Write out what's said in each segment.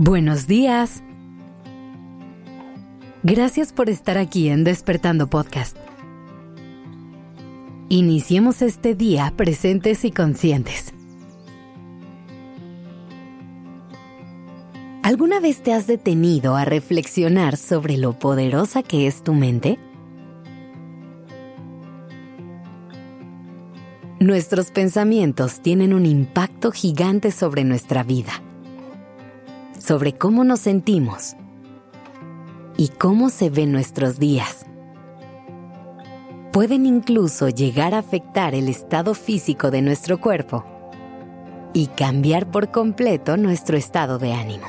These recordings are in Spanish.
Buenos días. Gracias por estar aquí en Despertando Podcast. Iniciemos este día presentes y conscientes. ¿Alguna vez te has detenido a reflexionar sobre lo poderosa que es tu mente? Nuestros pensamientos tienen un impacto gigante sobre nuestra vida sobre cómo nos sentimos y cómo se ven nuestros días. Pueden incluso llegar a afectar el estado físico de nuestro cuerpo y cambiar por completo nuestro estado de ánimo.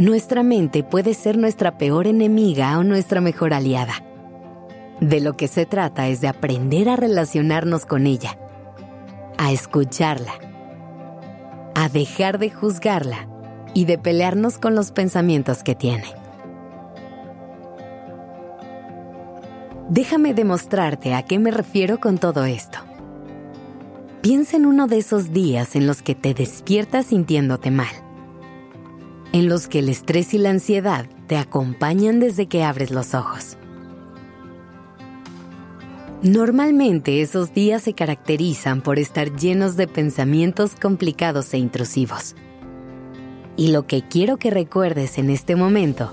Nuestra mente puede ser nuestra peor enemiga o nuestra mejor aliada. De lo que se trata es de aprender a relacionarnos con ella, a escucharla a dejar de juzgarla y de pelearnos con los pensamientos que tiene. Déjame demostrarte a qué me refiero con todo esto. Piensa en uno de esos días en los que te despiertas sintiéndote mal, en los que el estrés y la ansiedad te acompañan desde que abres los ojos. Normalmente esos días se caracterizan por estar llenos de pensamientos complicados e intrusivos. Y lo que quiero que recuerdes en este momento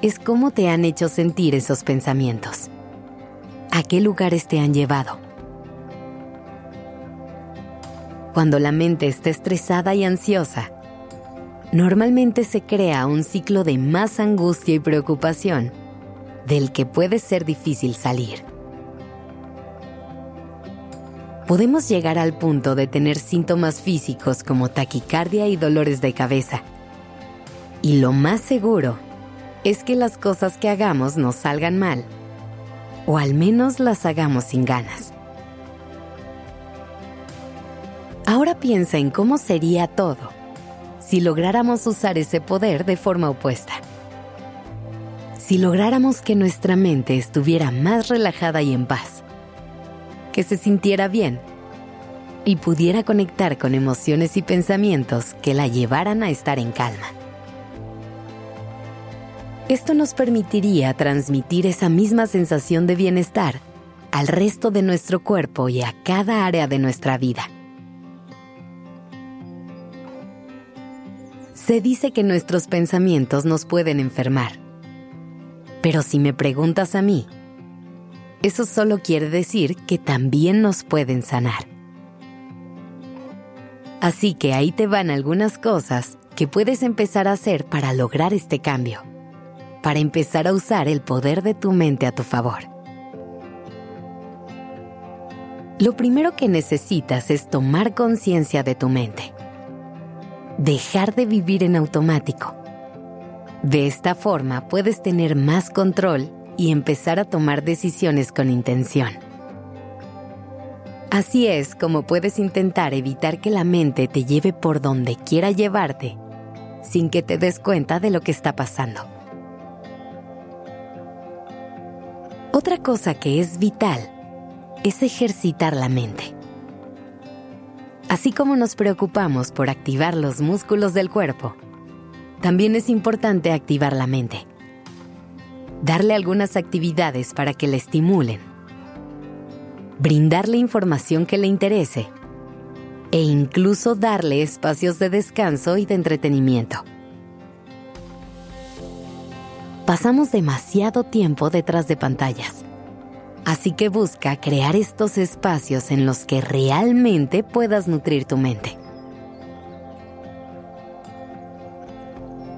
es cómo te han hecho sentir esos pensamientos. ¿A qué lugares te han llevado? Cuando la mente está estresada y ansiosa, normalmente se crea un ciclo de más angustia y preocupación del que puede ser difícil salir podemos llegar al punto de tener síntomas físicos como taquicardia y dolores de cabeza. Y lo más seguro es que las cosas que hagamos nos salgan mal, o al menos las hagamos sin ganas. Ahora piensa en cómo sería todo si lográramos usar ese poder de forma opuesta. Si lográramos que nuestra mente estuviera más relajada y en paz que se sintiera bien y pudiera conectar con emociones y pensamientos que la llevaran a estar en calma. Esto nos permitiría transmitir esa misma sensación de bienestar al resto de nuestro cuerpo y a cada área de nuestra vida. Se dice que nuestros pensamientos nos pueden enfermar. Pero si me preguntas a mí, eso solo quiere decir que también nos pueden sanar. Así que ahí te van algunas cosas que puedes empezar a hacer para lograr este cambio, para empezar a usar el poder de tu mente a tu favor. Lo primero que necesitas es tomar conciencia de tu mente. Dejar de vivir en automático. De esta forma puedes tener más control y empezar a tomar decisiones con intención. Así es como puedes intentar evitar que la mente te lleve por donde quiera llevarte, sin que te des cuenta de lo que está pasando. Otra cosa que es vital es ejercitar la mente. Así como nos preocupamos por activar los músculos del cuerpo, también es importante activar la mente darle algunas actividades para que le estimulen, brindarle información que le interese e incluso darle espacios de descanso y de entretenimiento. Pasamos demasiado tiempo detrás de pantallas, así que busca crear estos espacios en los que realmente puedas nutrir tu mente.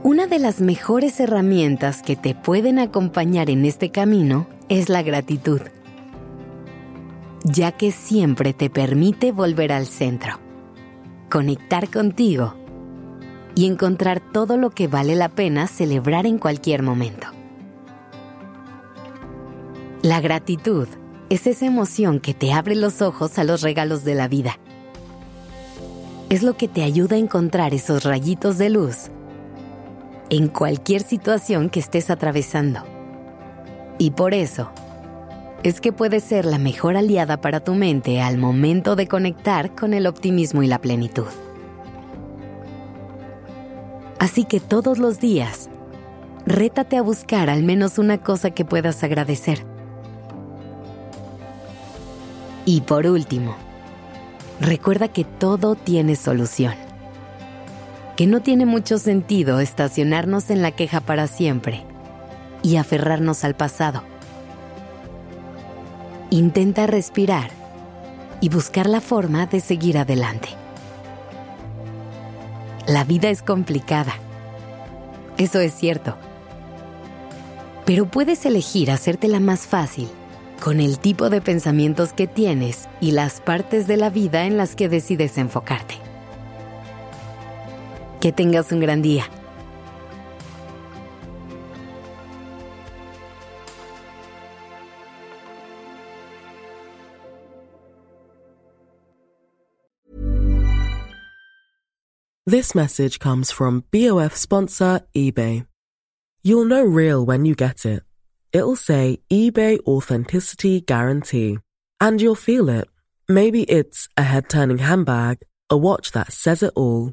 Una de las mejores herramientas que te pueden acompañar en este camino es la gratitud, ya que siempre te permite volver al centro, conectar contigo y encontrar todo lo que vale la pena celebrar en cualquier momento. La gratitud es esa emoción que te abre los ojos a los regalos de la vida. Es lo que te ayuda a encontrar esos rayitos de luz en cualquier situación que estés atravesando. Y por eso, es que puede ser la mejor aliada para tu mente al momento de conectar con el optimismo y la plenitud. Así que todos los días, rétate a buscar al menos una cosa que puedas agradecer. Y por último, recuerda que todo tiene solución. Que no tiene mucho sentido estacionarnos en la queja para siempre y aferrarnos al pasado. Intenta respirar y buscar la forma de seguir adelante. La vida es complicada. Eso es cierto. Pero puedes elegir hacértela más fácil con el tipo de pensamientos que tienes y las partes de la vida en las que decides enfocarte. Que tengas un gran día. This message comes from BOF sponsor eBay. You'll know real when you get it. It'll say eBay Authenticity Guarantee. And you'll feel it. Maybe it's a head turning handbag, a watch that says it all,